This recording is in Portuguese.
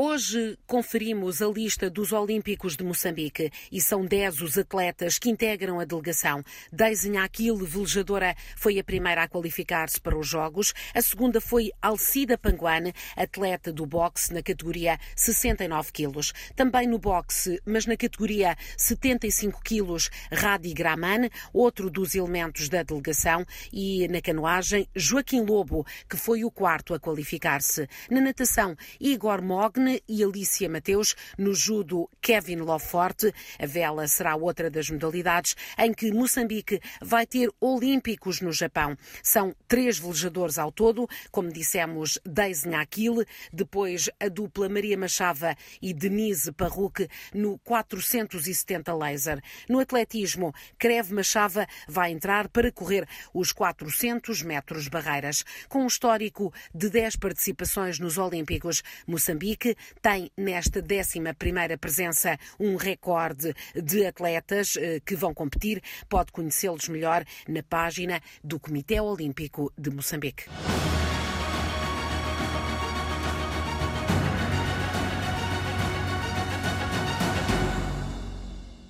Hoje conferimos a lista dos Olímpicos de Moçambique e são 10 os atletas que integram a delegação. Daisy Aquile, velejadora, foi a primeira a qualificar-se para os Jogos. A segunda foi Alcida Panguane, atleta do boxe na categoria 69 quilos. Também no boxe, mas na categoria 75 quilos, Radi Graman, outro dos elementos da delegação. E na canoagem, Joaquim Lobo, que foi o quarto a qualificar-se. Na natação, Igor E Alicia Mateus. No judo, Kevin Loforte. A vela será outra das modalidades em que Moçambique vai ter olímpicos no Japão. São três velejadores ao todo, como dissemos, Daisy Nakil, depois a dupla Maria Machava e Denise Parruque no 470 laser. No atletismo, Creve Machava vai entrar para correr os 400 metros barreiras. Com um histórico de 10 participações nos Olímpicos, Moçambique tem nesta 11 presença um recorde de atletas eh, que vão competir. Pode conhecê-los melhor na página do Comitê Olímpico de Moçambique.